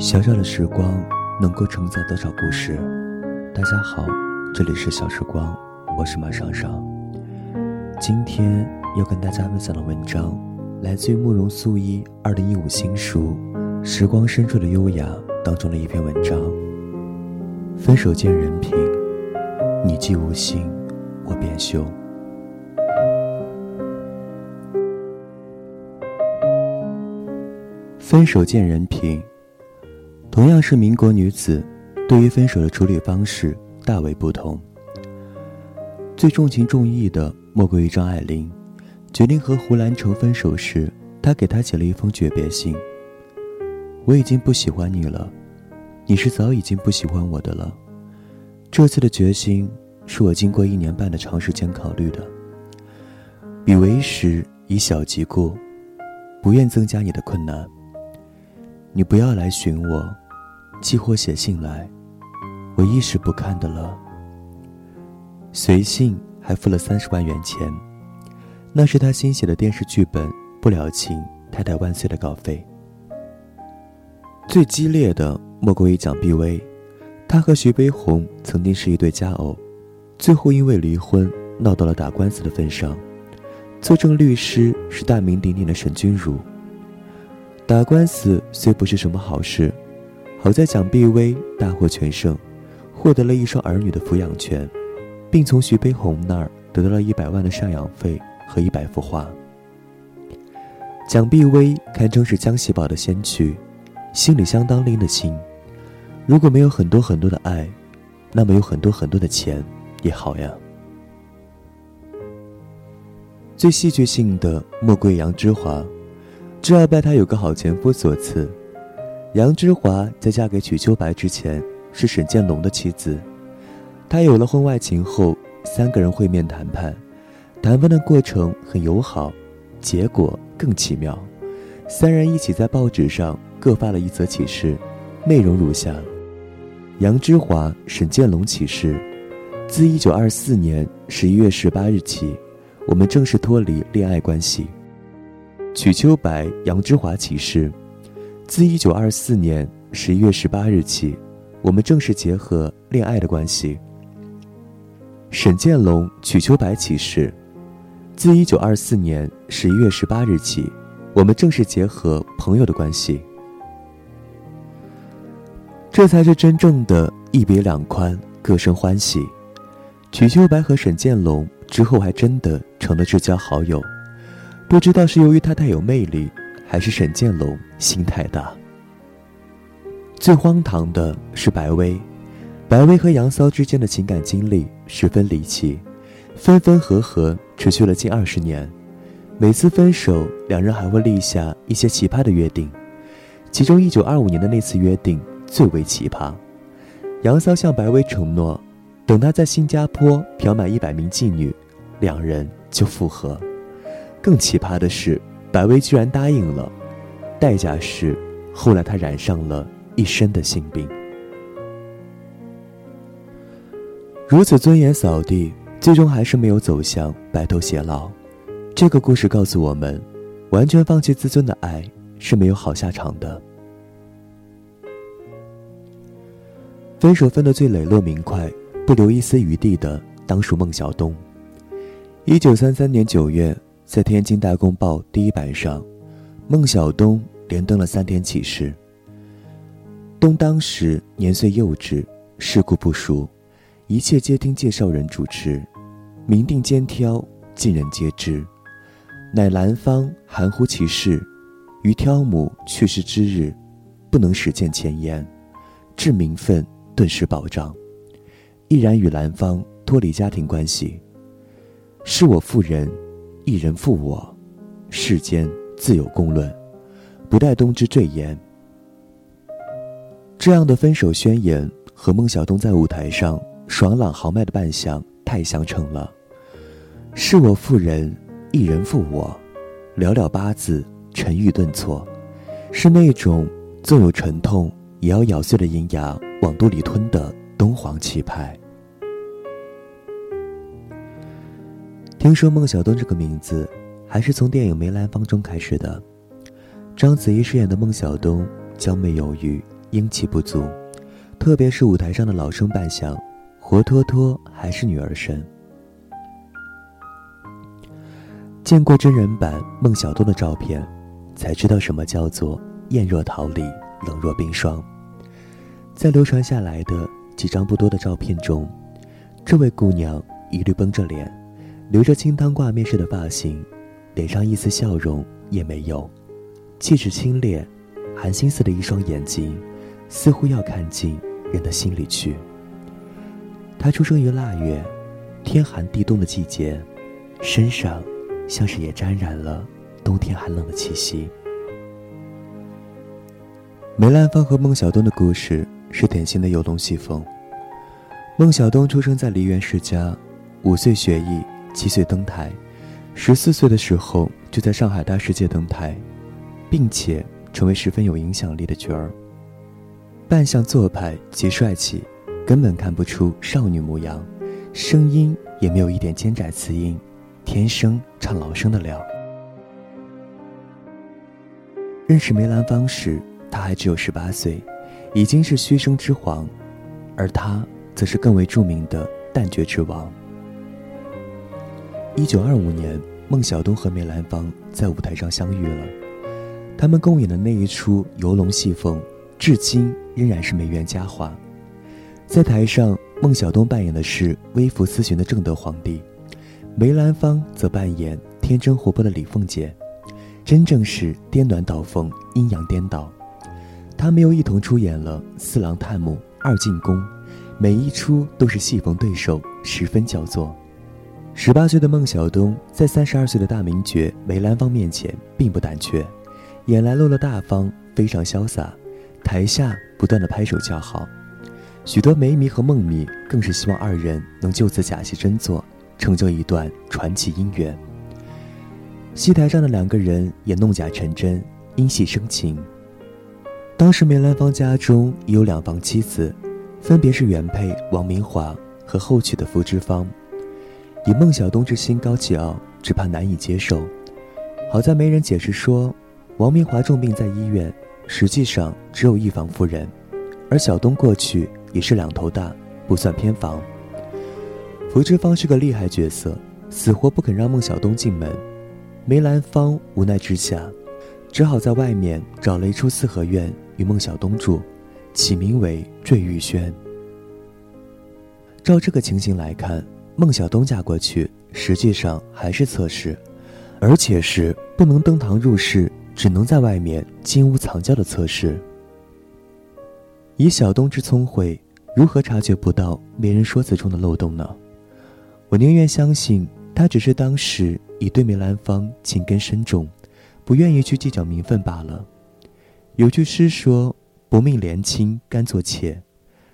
小小的时光能够承载多少故事？大家好，这里是小时光，我是马尚尚。今天要跟大家分享的文章，来自于慕容素一二零一五新书《时光深处的优雅》当中的一篇文章。分手见人品，你既无心，我便休。分手见人品。同样是民国女子，对于分手的处理方式大为不同。最重情重义的莫过于张爱玲，决定和胡兰成分手时，她给他写了一封诀别信。我已经不喜欢你了，你是早已经不喜欢我的了。这次的决心是我经过一年半的长时间考虑的。彼为时以小即故，不愿增加你的困难。你不要来寻我，寄或写信来，我一时不看的了。随信还付了三十万元钱，那是他新写的电视剧本《不了情太太万岁》的稿费。最激烈的莫过于蒋碧薇，她和徐悲鸿曾经是一对佳偶，最后因为离婚闹到了打官司的份上，作证律师是大名鼎鼎的沈君儒。打官司虽不是什么好事，好在蒋碧薇大获全胜，获得了一双儿女的抚养权，并从徐悲鸿那儿得到了一百万的赡养费和一百幅画。蒋碧薇堪称是江喜宝的先驱，心里相当拎得清。如果没有很多很多的爱，那么有很多很多的钱也好呀。最戏剧性的莫过于杨之华。这要拜他有个好前夫所赐。杨之华在嫁给曲秋白之前是沈建龙的妻子。他有了婚外情后，三个人会面谈判，谈判的过程很友好，结果更奇妙。三人一起在报纸上各发了一则启事，内容如下：杨之华、沈建龙启事，自一九二四年十一月十八日起，我们正式脱离恋爱关系。曲秋白、杨之华启示：自一九二四年十一月十八日起，我们正式结合恋爱的关系。沈建龙、瞿秋白启示：自一九二四年十一月十八日起，我们正式结合朋友的关系。这才是真正的一别两宽，各生欢喜。曲秋白和沈建龙之后还真的成了至交好友。不知道是由于他太有魅力，还是沈建龙心太大。最荒唐的是白薇，白薇和杨骚之间的情感经历十分离奇，分分合合持续了近二十年。每次分手，两人还会立下一些奇葩的约定，其中一九二五年的那次约定最为奇葩。杨骚向白薇承诺，等他在新加坡嫖满一百名妓女，两人就复合。更奇葩的是，白薇居然答应了，代价是后来她染上了一身的性病。如此尊严扫地，最终还是没有走向白头偕老。这个故事告诉我们，完全放弃自尊的爱是没有好下场的。分手分得最磊落明快、不留一丝余地的，当属孟小冬。一九三三年九月。在《天津大公报》第一版上，孟小冬连登了三天启事。冬当时年岁幼稚，世故不熟，一切皆听介绍人主持，明定兼挑，尽人皆知。乃兰芳含糊其事，于挑母去世之日，不能实践前言，致名分顿时保障，毅然与兰芳脱离家庭关系。是我妇人。一人负我，世间自有公论，不待冬之赘言。这样的分手宣言和孟小冬在舞台上爽朗豪迈的扮相太相称了。是我负人，一人负我，寥寥八字，沉郁顿挫，是那种纵有沉痛也要咬碎了银牙往肚里吞的东皇气派。听说孟小冬这个名字，还是从电影《梅兰芳》中开始的。章子怡饰演的孟小冬娇媚有余，英气不足，特别是舞台上的老生扮相，活脱脱还是女儿身。见过真人版孟小冬的照片，才知道什么叫做艳若桃李，冷若冰霜。在流传下来的几张不多的照片中，这位姑娘一律绷着脸，留着清汤挂面似的发型，脸上一丝笑容也没有，气质清冽，含心思的一双眼睛，似乎要看进人的心里去。他出生于腊月，天寒地冻的季节，身上。像是也沾染了冬天寒冷的气息。梅兰芳和孟小冬的故事是典型的游龙戏凤。孟小冬出生在梨园世家，五岁学艺，七岁登台，十四岁的时候就在上海大世界登台，并且成为十分有影响力的角儿。扮相做派极帅气，根本看不出少女模样，声音也没有一点尖窄磁音。天生唱老生的料。认识梅兰芳时，他还只有十八岁，已经是虚声之皇，而他则是更为著名的旦角之王。一九二五年，孟小冬和梅兰芳在舞台上相遇了，他们共演的那一出游龙戏凤，至今仍然是梅园佳话。在台上，孟小冬扮演的是微服私巡的正德皇帝。梅兰芳则扮演天真活泼的李凤姐，真正是颠鸾倒凤，阴阳颠倒。他们又一同出演了《四郎探母》《二进宫》，每一出都是戏逢对手，十分叫座。十八岁的孟小冬在三十二岁的大名角梅兰芳面前并不胆怯，演来落落大方，非常潇洒，台下不断的拍手叫好。许多梅迷和孟迷更是希望二人能就此假戏真做。成就一段传奇姻缘。戏台上的两个人也弄假成真，因戏生情。当时梅兰芳家中已有两房妻子，分别是原配王明华和后娶的福芝芳。以孟小冬之心高气傲，只怕难以接受。好在没人解释说，王明华重病在医院，实际上只有一房夫人，而小冬过去也是两头大，不算偏房。福芝芳是个厉害角色，死活不肯让孟小冬进门。梅兰芳无奈之下，只好在外面找了一处四合院与孟小冬住，起名为坠玉轩。照这个情形来看，孟小冬嫁过去实际上还是侧室，而且是不能登堂入室，只能在外面金屋藏娇的侧室。以小冬之聪慧，如何察觉不到媒人说辞中的漏洞呢？我宁愿相信他只是当时已对梅兰芳情根深重，不愿意去计较名分罢了。有句诗说：“薄命怜亲甘做妾。”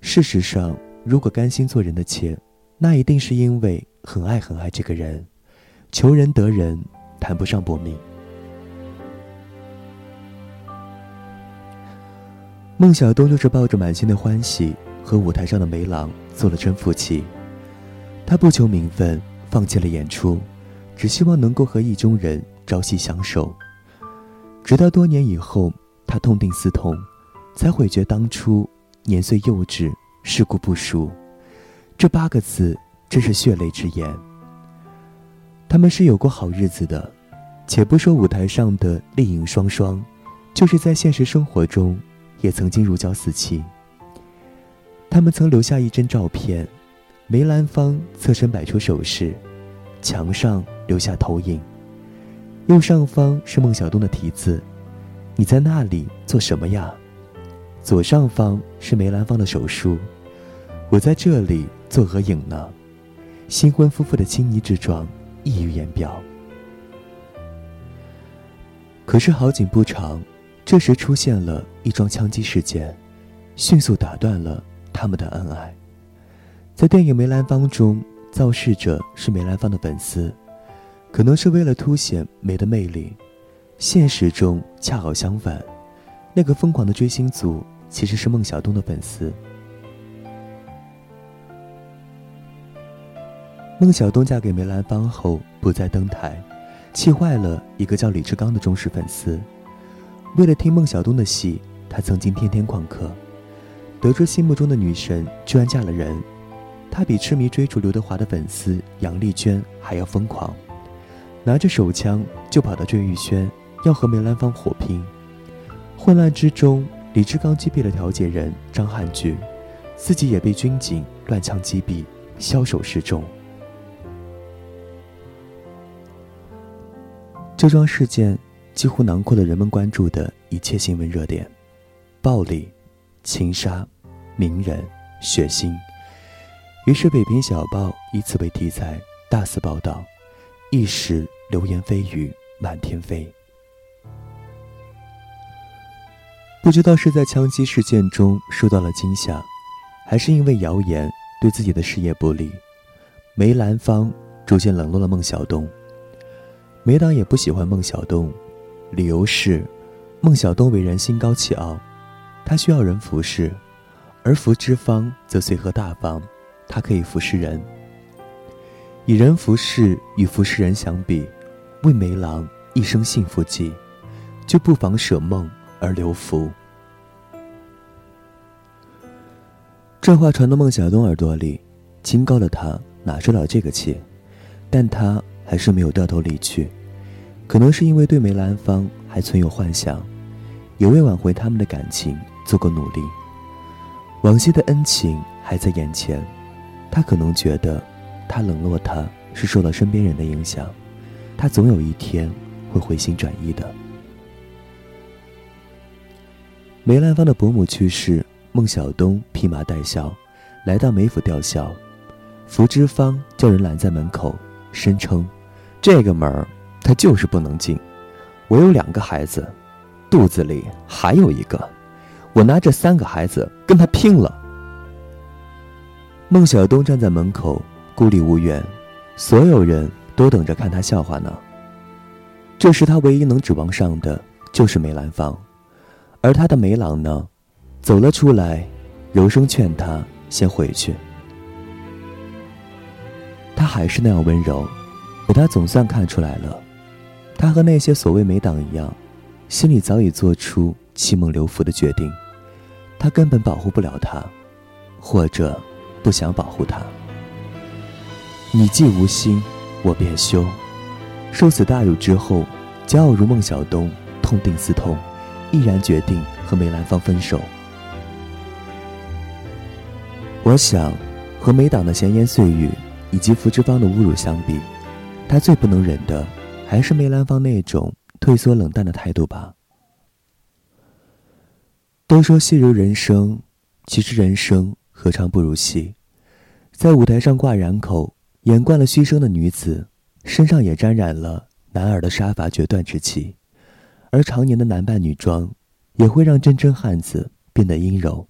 事实上，如果甘心做人的妾，那一定是因为很爱很爱这个人。求人得人，谈不上薄命。孟小冬就是抱着满心的欢喜，和舞台上的梅郎做了真夫妻。他不求名分，放弃了演出，只希望能够和意中人朝夕相守。直到多年以后，他痛定思痛，才悔觉当初年岁幼稚，世故不熟。这八个字真是血泪之言。他们是有过好日子的，且不说舞台上的丽影双双，就是在现实生活中，也曾经如胶似漆。他们曾留下一帧照片。梅兰芳侧身摆出手势，墙上留下投影。右上方是孟小冬的题字：“你在那里做什么呀？”左上方是梅兰芳的手书：“我在这里做合影呢。”新婚夫妇的亲昵之状溢于言表。可是好景不长，这时出现了一桩枪击事件，迅速打断了他们的恩爱。在电影《梅兰芳》中，造势者是梅兰芳的粉丝，可能是为了凸显梅的魅力。现实中恰好相反，那个疯狂的追星族其实是孟小冬的粉丝。孟小冬嫁给梅兰芳后不再登台，气坏了一个叫李志刚的忠实粉丝。为了听孟小冬的戏，他曾经天天旷课，得知心目中的女神居然嫁了人，他比痴迷追逐刘德华的粉丝杨丽娟还要疯狂，拿着手枪就跑到坠玉轩，要和梅兰芳火拼。混乱之中，李志刚击毙了调解人张汉俊，自己也被军警乱枪击毙，枭首示众。这桩事件几乎囊括了人们关注的一切新闻热点：暴力、情杀、名人、血腥。于是，北平小报以此为题材，大肆报道，一时流言蜚语满天飞。不知道是在枪击事件中受到了惊吓，还是因为谣言对自己的事业不利，梅兰芳逐渐冷落了孟小冬。梅党也不喜欢孟小冬，理由是，孟小冬为人心高气傲，他需要人服侍，而福之芳则随和大方，他可以服侍人。以人服侍与服侍人相比，为梅郎一生幸福计，就不妨舍梦而留福。这话传到孟小冬耳朵里，清高的他哪受了这个气，但他还是没有掉头离去。可能是因为对梅兰芳还存有幻想，也为挽回他们的感情做过努力。往昔的恩情还在眼前，他可能觉得，他冷落他是受了身边人的影响，他总有一天会回心转意的。梅兰芳的伯母去世，孟小冬披麻戴孝，来到梅府吊孝，福芝芳叫人拦在门口，声称，这个门儿。他就是不能进，我有两个孩子，肚子里还有一个，我拿这三个孩子跟他拼了。孟小冬站在门口，孤立无援，所有人都等着看他笑话呢。这时他唯一能指望上的就是梅兰芳，而他的梅郎呢，走了出来，柔声劝他先回去。他还是那样温柔，可他总算看出来了。他和那些所谓美党一样，心里早已做出弃孟留福的决定。他根本保护不了他，或者不想保护他。你既无心，我便休。受此大辱之后，骄傲如孟小冬，痛定思痛，毅然决定和梅兰芳分手。我想，和美党的闲言碎语以及福芝芳的侮辱相比，他最不能忍的。还是梅兰芳那种退缩冷淡的态度吧。都说戏如人生，其实人生何尝不如戏？在舞台上挂染口，演惯了虚声的女子，身上也沾染了男儿的杀伐决断之气，而常年的男扮女装，也会让真真汉子变得阴柔。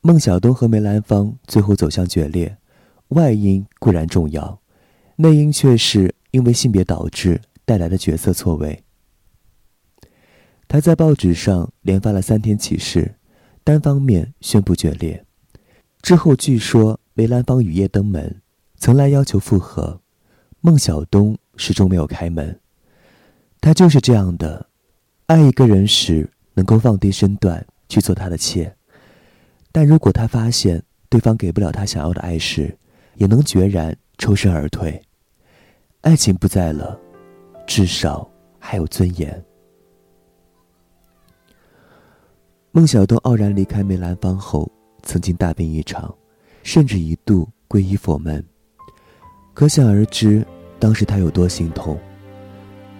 孟小冬和梅兰芳最后走向决裂，外因固然重要。内因却是因为性别导致带来的角色错位。他在报纸上连发了三天启事，单方面宣布决裂。之后据说梅兰芳雨夜登门，曾来要求复合，孟小冬始终没有开门。他就是这样的，爱一个人时能够放低身段去做他的妾，但如果他发现对方给不了他想要的爱时，也能决然。抽身而退，爱情不在了，至少还有尊严。孟小冬傲然离开梅兰芳后，曾经大病一场，甚至一度皈依佛门。可想而知，当时他有多心痛。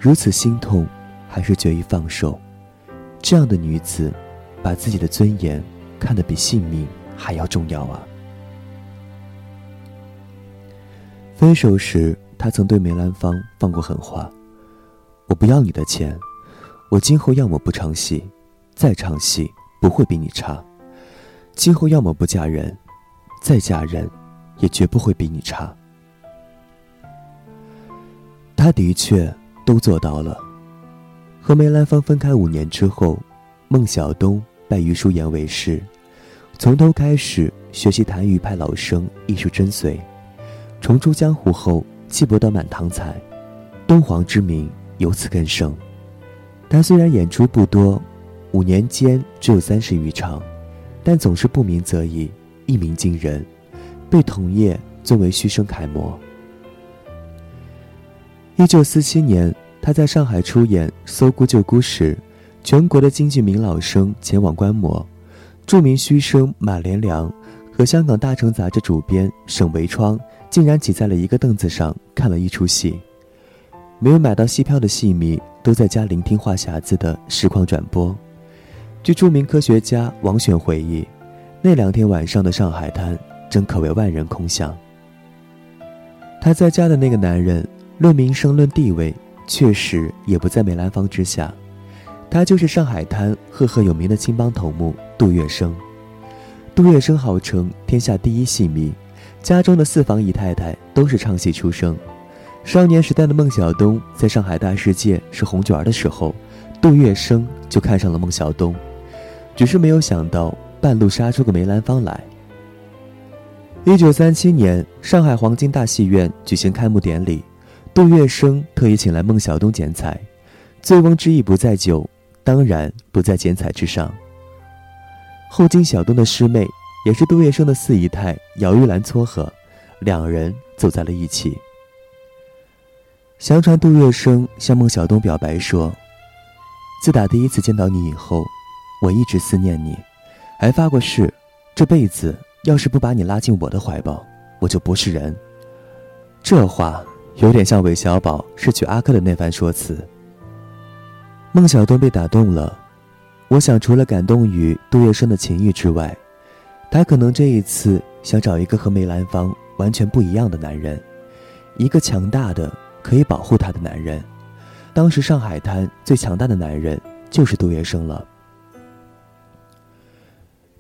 如此心痛，还是决意放手。这样的女子，把自己的尊严看得比性命还要重要啊！分手时，他曾对梅兰芳放过狠话：“我不要你的钱，我今后要么不唱戏，再唱戏不会比你差；今后要么不嫁人，再嫁人，也绝不会比你差。”他的确都做到了。和梅兰芳分开五年之后，孟小冬拜于淑妍为师，从头开始学习谭玉派老生艺术真髓。重出江湖后，气博得满堂彩，敦煌之名由此更盛。他虽然演出不多，五年间只有三十余场，但总是不鸣则已，一鸣惊人，被同业尊为虚声楷模。一九四七年，他在上海出演《搜孤救孤》时，全国的京剧名老生前往观摩，著名虚声马连良和香港《大成》杂志主编沈维窗竟然挤在了一个凳子上看了一出戏。没有买到戏票的戏迷都在家聆听话匣子的实况转播。据著名科学家王选回忆，那两天晚上的上海滩真可谓万人空巷。他在家的那个男人，论名声论地位，确实也不在梅兰芳之下。他就是上海滩赫赫有名的青帮头目杜月笙。杜月笙号称天下第一戏迷，家中的四房姨太太都是唱戏出生。少年时代的孟小冬在上海大世界是红卷儿的时候，杜月笙就看上了孟小冬，只是没有想到半路杀出个梅兰芳来。一九三七年，上海黄金大戏院举行开幕典礼，杜月笙特意请来孟小冬剪彩，醉翁之意不在酒，当然不在剪彩之上。后经小东的师妹，也是杜月笙的四姨太姚玉兰撮合，两人走在了一起。相传杜月笙向孟小冬表白说：“自打第一次见到你以后，我一直思念你，还发过誓，这辈子要是不把你拉进我的怀抱，我就不是人。”这话有点像韦小宝失去阿珂的那番说辞。孟小冬被打动了，我想除了感动于杜月笙的情谊之外，他可能这一次想找一个和梅兰芳完全不一样的男人，一个强大的。可以保护她的男人，当时上海滩最强大的男人就是杜月笙了。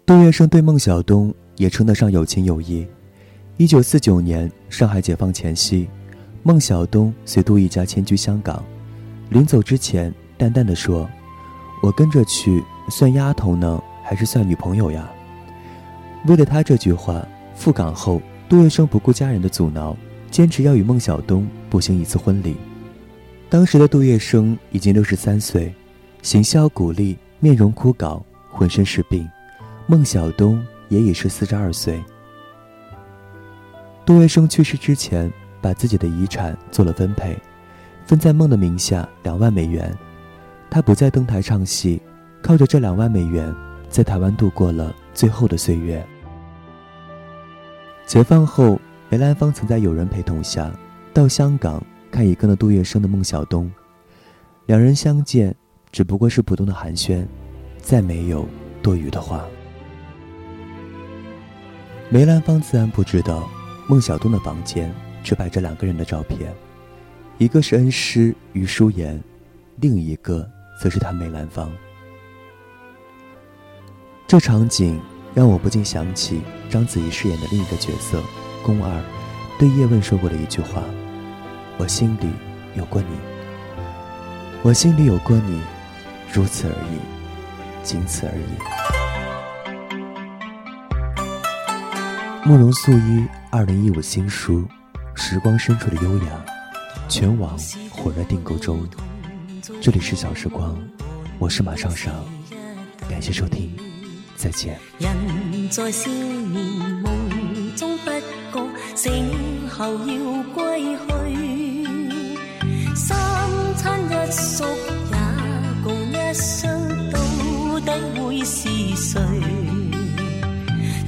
杜月笙对孟小冬也称得上有情有义。一九四九年上海解放前夕，孟小冬随杜一家迁居香港，临走之前淡淡的说：“我跟着去，算丫头呢，还是算女朋友呀？”为了他这句话，赴港后杜月笙不顾家人的阻挠。坚持要与孟小冬步行一次婚礼。当时的杜月笙已经六十三岁，形销骨立，面容枯槁，浑身是病。孟小冬也已是四十二岁。杜月笙去世之前，把自己的遗产做了分配，分在孟的名下两万美元。他不再登台唱戏，靠着这两万美元，在台湾度过了最后的岁月。解放后。梅兰芳曾在友人陪同下到香港看已跟了杜月笙的孟小冬，两人相见只不过是普通的寒暄，再没有多余的话。梅兰芳自然不知道，孟小冬的房间只摆着两个人的照片，一个是恩师于淑妍，另一个则是他梅兰芳。这场景让我不禁想起章子怡饰演的另一个角色。宫二对叶问说过的一句话：“我心里有过你，我心里有过你，如此而已，仅此而已。”慕容素一二零一五新书《时光深处的优雅》，全网火热订购中。这里是小时光，我是马上上，感谢收听，再见。人在少年梦中不。醒后要归去，三餐一宿也共一生，到底会是谁？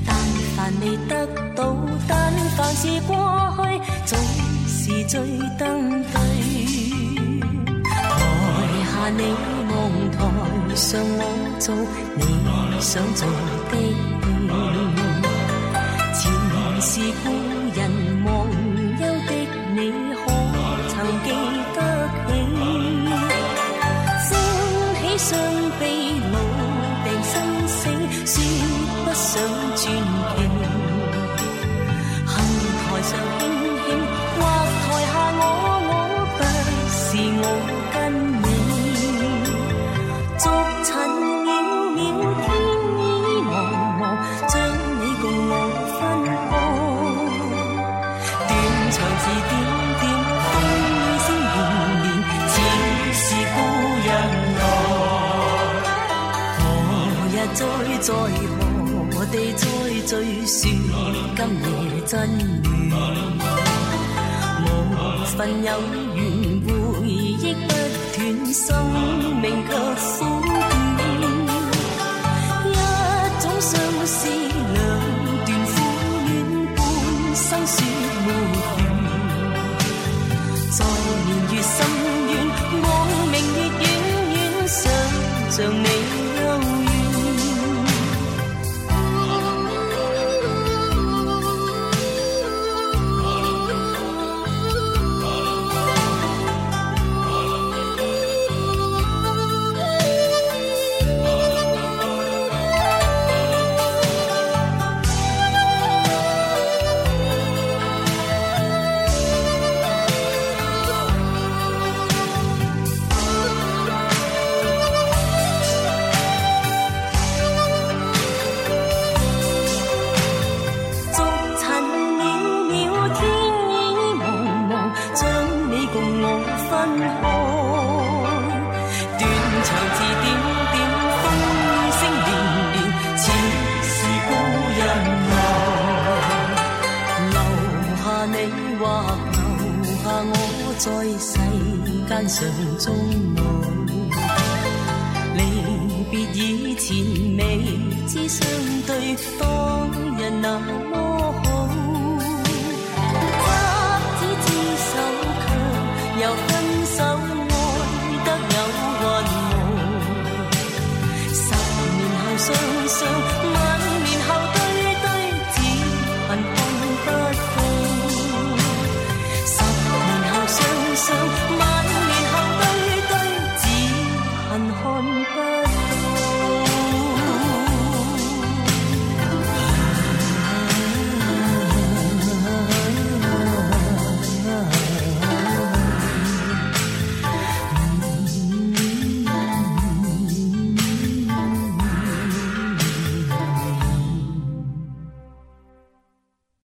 但凡未得到，但凡是过去，总是最登对。你望，台上我做，你想做的戏，前是故。人忘忧的你，可曾记得起？欢喜双悲，老病生死，说不上传在何地再聚说今夜真暖。无份有缘回忆不断生命却是